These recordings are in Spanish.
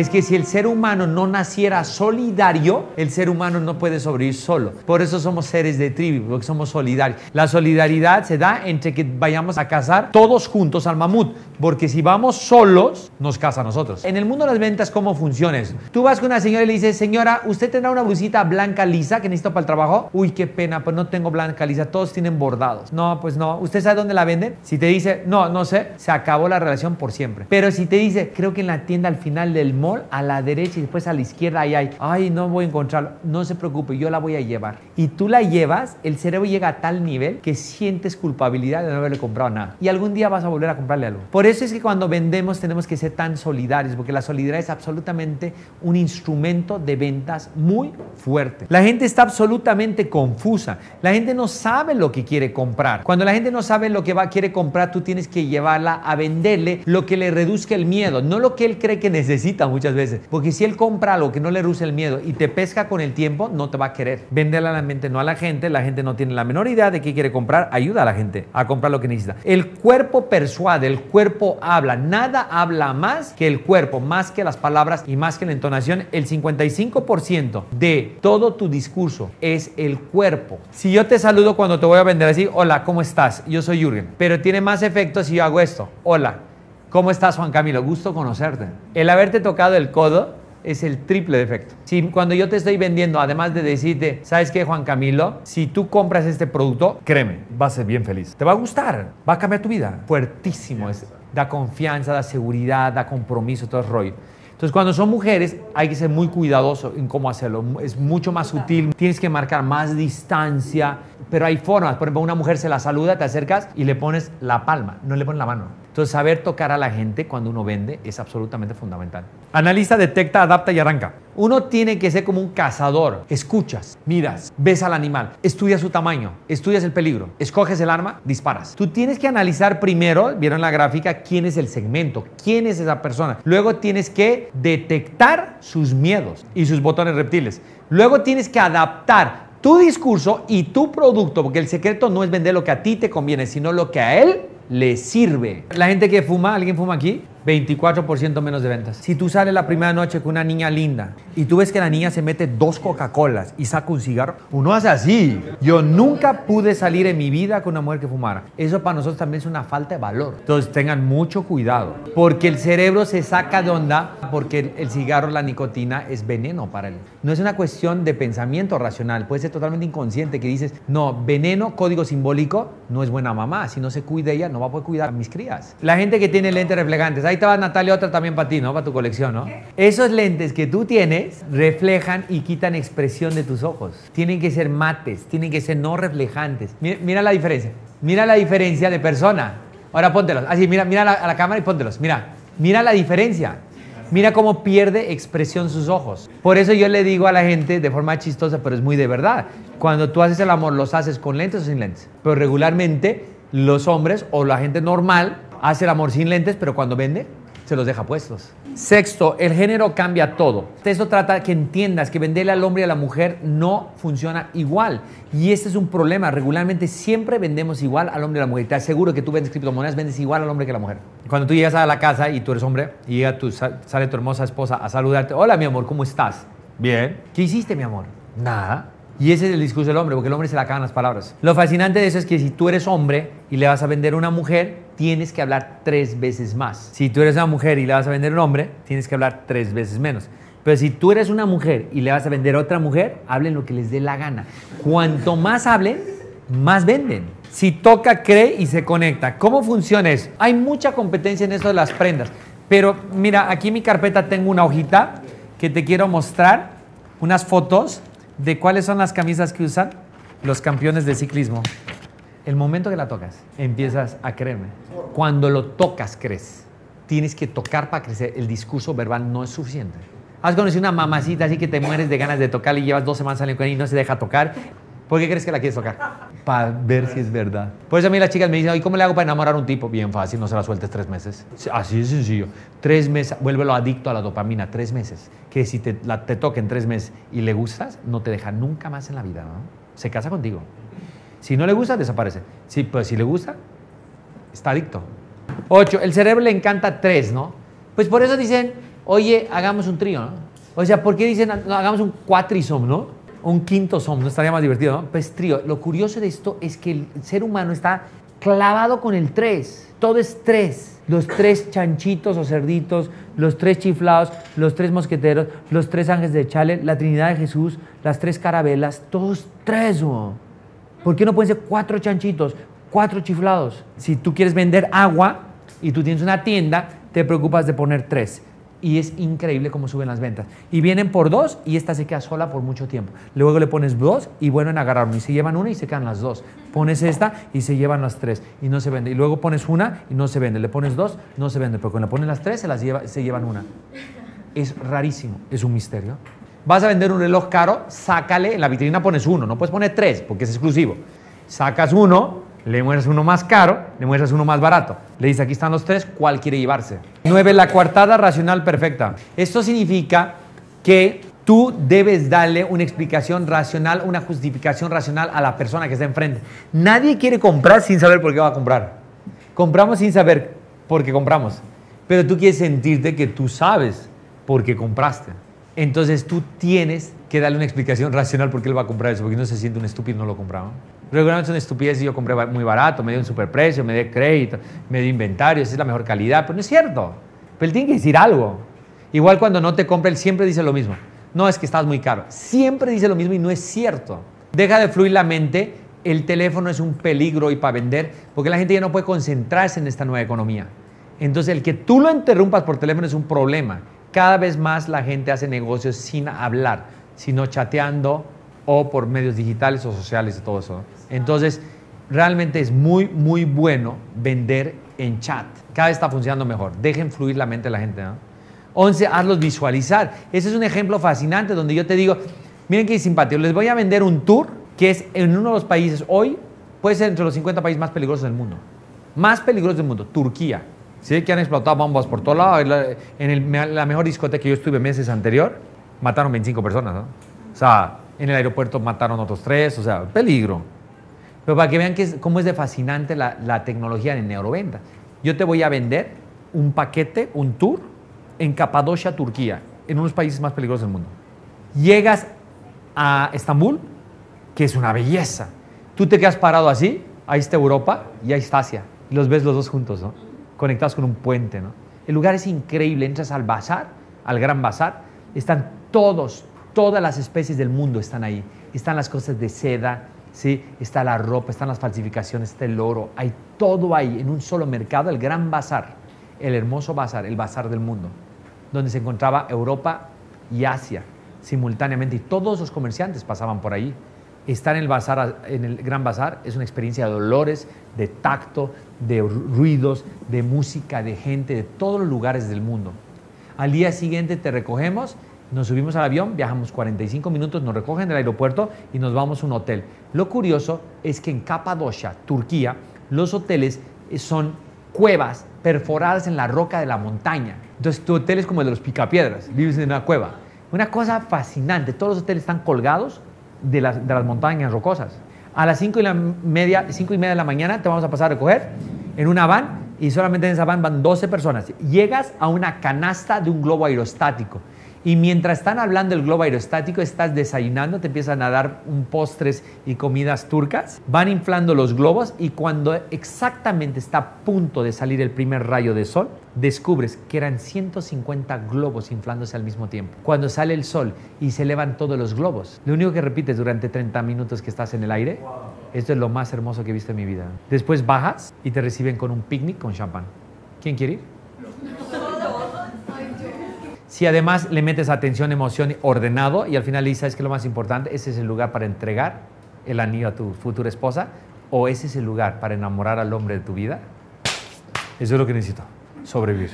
es que si el ser humano no naciera solidario, el ser humano no puede sobrevivir solo. Por eso somos seres de tribu, porque somos solidarios. La solidaridad se da entre que vayamos a cazar todos juntos al mamut, porque si vamos solos, nos caza a nosotros. En el mundo de las ventas, ¿cómo funciona eso? Tú vas con una señora y le dices, señora, ¿usted tendrá una blusita blanca lisa que necesito para el trabajo? Uy, qué pena, pues no tengo blanca lisa, todos tienen bordados. No, pues no. ¿Usted sabe dónde la venden? Si te dice, no, no sé, se acabó la relación por siempre. Pero si te dice, creo que en la tienda al final del mall, a la derecha y después a la izquierda, ahí hay, ay, no voy a encontrarlo. No se preocupe, yo la voy a llevar. Y tú la llevas, el cerebro llega a tal nivel que sientes culpabilidad de no haberle comprado nada. Y algún día vas a volver a comprarle algo. Por eso es que cuando vendemos tenemos que ser tan solidarios, porque la solidaridad es absolutamente un instrumento de ventas muy fuerte. La gente está absolutamente confusa. La gente no sabe lo que quiere comprar. Cuando la gente no sabe lo que va, quiere comprar, tú tienes que llevarla a venderle lo que le reduzca el miedo, no lo que él cree que necesita muchas veces. Porque si él compra algo que no le reduce el miedo y te pesca con el tiempo, no te va a querer. Véndela a la mente, no a la gente. La gente no tiene la menor idea de qué quiere comprar. Ayuda a la gente a comprar lo que necesita. El cuerpo persuade, el cuerpo habla. Nada habla más que el cuerpo, más que las palabras y más que la entonación. El 55% de todo tu discurso es el cuerpo. Si yo te saludo cuando te voy a vender así, hola, ¿cómo estás? Yo soy Jürgen. Pero tiene más efecto si yo hago esto. Hola, ¿cómo estás Juan Camilo? Gusto conocerte. El haberte tocado el codo es el triple de efecto. Si cuando yo te estoy vendiendo, además de decirte, ¿sabes qué, Juan Camilo? Si tú compras este producto, créeme, vas a ser bien feliz. Te va a gustar, va a cambiar tu vida. Fuertísimo es. Da confianza, da seguridad, da compromiso, todo el rollo. Entonces, cuando son mujeres, hay que ser muy cuidadoso en cómo hacerlo. Es mucho más sutil, tienes que marcar más distancia, pero hay formas. Por ejemplo, una mujer se la saluda, te acercas y le pones la palma, no le pones la mano. Entonces, saber tocar a la gente cuando uno vende es absolutamente fundamental. Analiza, detecta, adapta y arranca. Uno tiene que ser como un cazador. Escuchas, miras, ves al animal, estudias su tamaño, estudias el peligro, escoges el arma, disparas. Tú tienes que analizar primero, vieron la gráfica, quién es el segmento, quién es esa persona. Luego tienes que detectar sus miedos y sus botones reptiles. Luego tienes que adaptar tu discurso y tu producto, porque el secreto no es vender lo que a ti te conviene, sino lo que a él le sirve. La gente que fuma, ¿alguien fuma aquí? 24% menos de ventas. Si tú sales la primera noche con una niña linda y tú ves que la niña se mete dos Coca-Colas y saca un cigarro, uno hace así. Yo nunca pude salir en mi vida con una mujer que fumara. Eso para nosotros también es una falta de valor. Entonces tengan mucho cuidado, porque el cerebro se saca de onda porque el cigarro, la nicotina es veneno para él. No es una cuestión de pensamiento racional, puede ser totalmente inconsciente que dices, no, veneno, código simbólico, no es buena mamá. Si no se cuida ella, no va a poder cuidar a mis crías. La gente que tiene lentes reflejantes, ahí te va Natalia, otra también para ti, ¿no? Para tu colección, ¿no? Esos lentes que tú tienes reflejan y quitan expresión de tus ojos. Tienen que ser mates, tienen que ser no reflejantes. Mira, la diferencia. Mira la diferencia de persona. Ahora póntelos. Así, mira, mira a la cámara y póntelos. Mira, mira la diferencia. Mira cómo pierde expresión sus ojos. Por eso yo le digo a la gente de forma chistosa, pero es muy de verdad. Cuando tú haces el amor, ¿los haces con lentes o sin lentes? Pero regularmente los hombres o la gente normal hace el amor sin lentes, pero cuando vende, se los deja puestos. Sexto, el género cambia todo. Esto trata que entiendas que venderle al hombre y a la mujer no funciona igual. Y este es un problema. Regularmente siempre vendemos igual al hombre y a la mujer. Te aseguro que tú vendes criptomonedas, vendes igual al hombre que a la mujer. Cuando tú llegas a la casa y tú eres hombre y llega tu, sale tu hermosa esposa a saludarte. Hola, mi amor, ¿cómo estás? Bien. ¿Qué hiciste, mi amor? Nada. Y ese es el discurso del hombre, porque el hombre se le acaban las palabras. Lo fascinante de eso es que si tú eres hombre y le vas a vender a una mujer, tienes que hablar tres veces más. Si tú eres una mujer y le vas a vender a un hombre, tienes que hablar tres veces menos. Pero si tú eres una mujer y le vas a vender a otra mujer, hablen lo que les dé la gana. Cuanto más hablen, más venden. Si toca, cree y se conecta. ¿Cómo funciona eso? Hay mucha competencia en eso de las prendas. Pero mira, aquí en mi carpeta tengo una hojita que te quiero mostrar, unas fotos de cuáles son las camisas que usan los campeones de ciclismo. El momento que la tocas, empiezas a creerme. Cuando lo tocas, crees. Tienes que tocar para crecer. El discurso verbal no es suficiente. Has conocido una mamacita así que te mueres de ganas de tocar y llevas dos semanas saliendo con ella y no se deja tocar. ¿Por qué crees que la quieres tocar? Para ver si es verdad. Por eso a mí las chicas me dicen, ¿y cómo le hago para enamorar a un tipo? Bien fácil, no se la sueltes tres meses. Así de sencillo. Tres meses, vuélvelo adicto a la dopamina, tres meses. Que si te, la, te toquen tres meses y le gustas, no te deja nunca más en la vida, ¿no? Se casa contigo. Si no le gusta, desaparece. Sí, pues si le gusta, está adicto. Ocho, el cerebro le encanta tres, ¿no? Pues por eso dicen, oye, hagamos un trío, ¿no? O sea, ¿por qué dicen, no, hagamos un cuatrisom, ¿no? Un quinto som, no estaría más divertido, ¿no? Pues trío. Lo curioso de esto es que el ser humano está clavado con el tres. Todo es tres. Los tres chanchitos o cerditos, los tres chiflados, los tres mosqueteros, los tres ángeles de Chale, la Trinidad de Jesús, las tres carabelas, todos tres. ¿no? ¿Por qué no pueden ser cuatro chanchitos, cuatro chiflados? Si tú quieres vender agua y tú tienes una tienda, te preocupas de poner tres y es increíble cómo suben las ventas. Y vienen por dos y esta se queda sola por mucho tiempo. Luego le pones dos y bueno en agarrar y se llevan una y se quedan las dos. Pones esta y se llevan las tres y no se vende. Y luego pones una y no se vende. Le pones dos, no se vende. Pero cuando le pones las tres se, las lleva, se llevan una. Es rarísimo, es un misterio. Vas a vender un reloj caro, sácale, en la vitrina pones uno, no puedes poner tres porque es exclusivo. Sacas uno, le muestras uno más caro, le muestras uno más barato. Le dice, aquí están los tres, ¿cuál quiere llevarse? Nueve, la coartada racional perfecta. Esto significa que tú debes darle una explicación racional, una justificación racional a la persona que está enfrente. Nadie quiere comprar sin saber por qué va a comprar. Compramos sin saber por qué compramos. Pero tú quieres sentirte que tú sabes por qué compraste. Entonces tú tienes que darle una explicación racional por qué él va a comprar eso, porque no se siente un estúpido no lo compraba. Regularmente son estupideces y yo compré muy barato, me dio un superprecio, me dio crédito, me dio inventario, esa es la mejor calidad, pero no es cierto. Pero él tiene que decir algo. Igual cuando no te compra, él siempre dice lo mismo. No es que estás muy caro. Siempre dice lo mismo y no es cierto. Deja de fluir la mente. El teléfono es un peligro y para vender, porque la gente ya no puede concentrarse en esta nueva economía. Entonces, el que tú lo interrumpas por teléfono es un problema. Cada vez más la gente hace negocios sin hablar, sino chateando o por medios digitales o sociales y todo eso. Entonces, realmente es muy, muy bueno vender en chat. Cada vez está funcionando mejor. Dejen fluir la mente de la gente. ¿no? 11, hazlos visualizar. Ese es un ejemplo fascinante donde yo te digo, miren qué simpático, les voy a vender un tour que es en uno de los países, hoy puede ser entre los 50 países más peligrosos del mundo. Más peligrosos del mundo, Turquía. ¿Sí? Que han explotado bombas por todos lados. En la mejor discoteca que yo estuve meses anterior, mataron 25 personas. ¿no? O sea, en el aeropuerto mataron otros tres, o sea, peligro. Pero para que vean que cómo es de fascinante la, tecnología en neuroventa. Yo te voy a vender un paquete, un tour en Capadocia, Turquía, en uno de los países más peligrosos del mundo. Llegas a Estambul, que es una belleza. Tú te quedas parado así, ahí está Europa y ahí está Asia. Y los ves los dos juntos, ¿no? Conectados con un puente, ¿no? El lugar es increíble. Entras al bazar, al gran bazar, están todos, todas las especies del mundo están ahí. Están las cosas de seda, ¿sí? está la ropa, están las falsificaciones, está el oro. Hay todo ahí en un solo mercado, el gran bazar, el hermoso bazar, el bazar del mundo, donde se encontraba Europa y Asia simultáneamente y todos los comerciantes pasaban por ahí. Estar en el bazar, en el gran bazar, es una experiencia de dolores, de tacto, de ruidos, de música, de gente, de todos los lugares del mundo. Al día siguiente te recogemos nos subimos al avión, viajamos 45 minutos, nos recogen del aeropuerto y nos vamos a un hotel. Lo curioso es que en Capadocia, Turquía, los hoteles son cuevas perforadas en la roca de la montaña. Entonces tu hotel es como el de los picapiedras, vives en una cueva. Una cosa fascinante, todos los hoteles están colgados de las, de las montañas rocosas. A las 5 y, la media, cinco y media de la mañana te vamos a pasar a recoger en una van y solamente en esa van van 12 personas. Llegas a una canasta de un globo aerostático y mientras están hablando del globo aerostático, estás desayunando, te empiezan a dar un postres y comidas turcas, van inflando los globos y cuando exactamente está a punto de salir el primer rayo de sol, descubres que eran 150 globos inflándose al mismo tiempo. Cuando sale el sol y se elevan todos los globos, lo único que repites durante 30 minutos que estás en el aire, esto es lo más hermoso que he visto en mi vida. Después bajas y te reciben con un picnic con champán. ¿Quién quiere ir? Si además le metes atención, emoción, ordenado y al final le dices, ¿sabes qué es lo más importante? Ese es el lugar para entregar el anillo a tu futura esposa o ese es el lugar para enamorar al hombre de tu vida. Eso es lo que necesito, sobrevivir.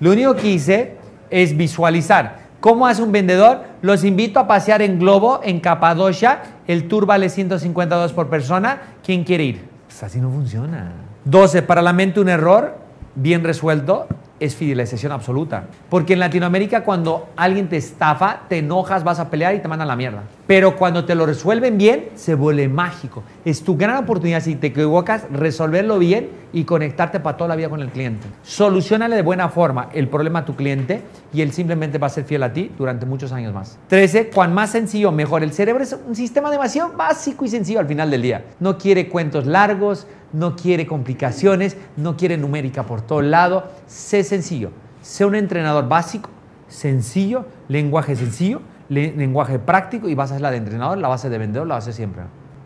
Lo único que hice es visualizar. ¿Cómo hace un vendedor? Los invito a pasear en globo en Capadocia. El tour vale 152 por persona. ¿Quién quiere ir? Pues así no funciona. 12. Para la mente un error bien resuelto es fidelización absoluta. Porque en Latinoamérica cuando alguien te estafa, te enojas, vas a pelear y te mandan la mierda. Pero cuando te lo resuelven bien, se vuelve mágico. Es tu gran oportunidad, si te equivocas, resolverlo bien y conectarte para toda la vida con el cliente. Solucionale de buena forma el problema a tu cliente y él simplemente va a ser fiel a ti durante muchos años más. 13. Cuan más sencillo, mejor. El cerebro es un sistema demasiado básico y sencillo al final del día. No quiere cuentos largos, no quiere complicaciones, no quiere numérica por todo lado. Sé sencillo. Sé un entrenador básico, sencillo, lenguaje sencillo, lenguaje práctico y vas a ser la de entrenador, la base de vendedor, la base siempre.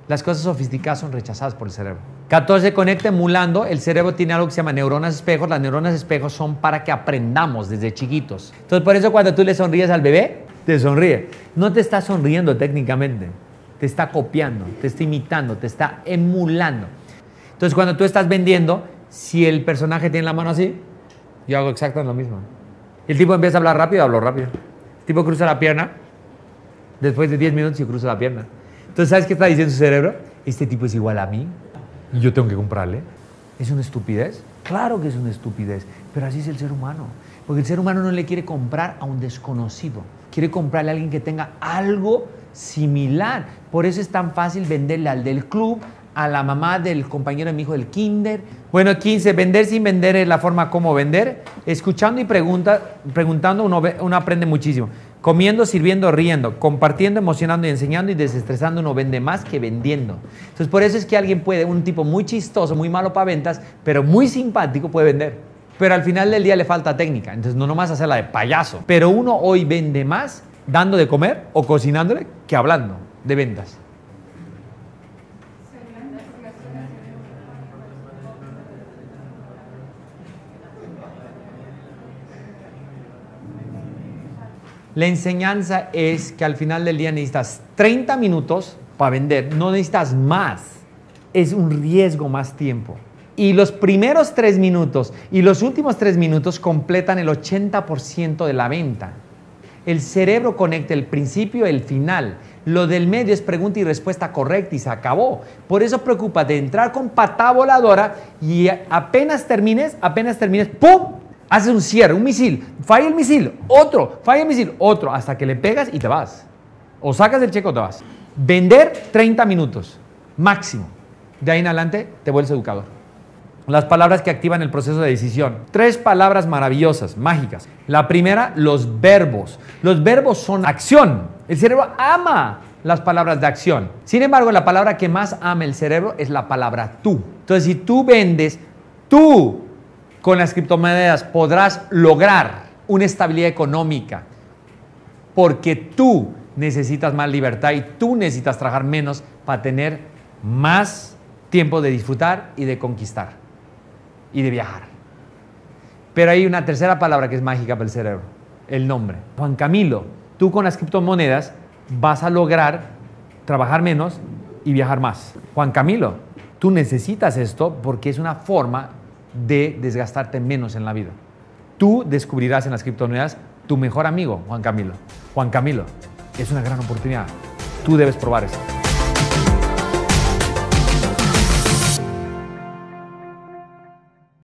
Las cosas sofisticadas son rechazadas por el cerebro. 14. Conecta emulando. El cerebro tiene algo que se llama neuronas espejos. Las neuronas espejos son para que aprendamos desde chiquitos. Entonces, por eso cuando tú le sonríes al bebé, te sonríe. No te está sonriendo técnicamente. Te está copiando, te está imitando, te está emulando. Entonces, cuando tú estás vendiendo, si el personaje tiene la mano así, yo hago exactamente lo mismo. El tipo empieza a hablar rápido, hablo rápido. El tipo cruza la pierna, después de 10 minutos yo cruza la pierna. Entonces, ¿sabes qué está diciendo su cerebro? Este tipo es igual a mí y yo tengo que comprarle. ¿Es una estupidez? Claro que es una estupidez, pero así es el ser humano. Porque el ser humano no le quiere comprar a un desconocido, quiere comprarle a alguien que tenga algo similar. Por eso es tan fácil venderle al del club, a la mamá del compañero de mi hijo del kinder. Bueno, 15, vender sin vender es la forma como vender. Escuchando y pregunta, preguntando uno, uno aprende muchísimo. Comiendo, sirviendo, riendo, compartiendo, emocionando y enseñando y desestresando uno vende más que vendiendo. Entonces por eso es que alguien puede, un tipo muy chistoso, muy malo para ventas, pero muy simpático puede vender. Pero al final del día le falta técnica, entonces no nomás hacerla de payaso. Pero uno hoy vende más dando de comer o cocinándole que hablando de ventas. La enseñanza es que al final del día necesitas 30 minutos para vender, no necesitas más. Es un riesgo más tiempo. Y los primeros tres minutos y los últimos tres minutos completan el 80% de la venta. El cerebro conecta el principio y el final. Lo del medio es pregunta y respuesta correcta y se acabó. Por eso preocupa de entrar con pata voladora y apenas termines, apenas termines, ¡pum! Haces un cierre, un misil, falla el misil, otro, falla el misil, otro, hasta que le pegas y te vas. O sacas el cheque o te vas. Vender 30 minutos, máximo. De ahí en adelante te vuelves educador. Las palabras que activan el proceso de decisión. Tres palabras maravillosas, mágicas. La primera, los verbos. Los verbos son acción. El cerebro ama las palabras de acción. Sin embargo, la palabra que más ama el cerebro es la palabra tú. Entonces, si tú vendes, tú con las criptomonedas podrás lograr una estabilidad económica porque tú necesitas más libertad y tú necesitas trabajar menos para tener más tiempo de disfrutar y de conquistar y de viajar. Pero hay una tercera palabra que es mágica para el cerebro, el nombre. Juan Camilo, tú con las criptomonedas vas a lograr trabajar menos y viajar más. Juan Camilo, tú necesitas esto porque es una forma de desgastarte menos en la vida. Tú descubrirás en las criptomonedas tu mejor amigo, Juan Camilo. Juan Camilo, es una gran oportunidad. Tú debes probar esto.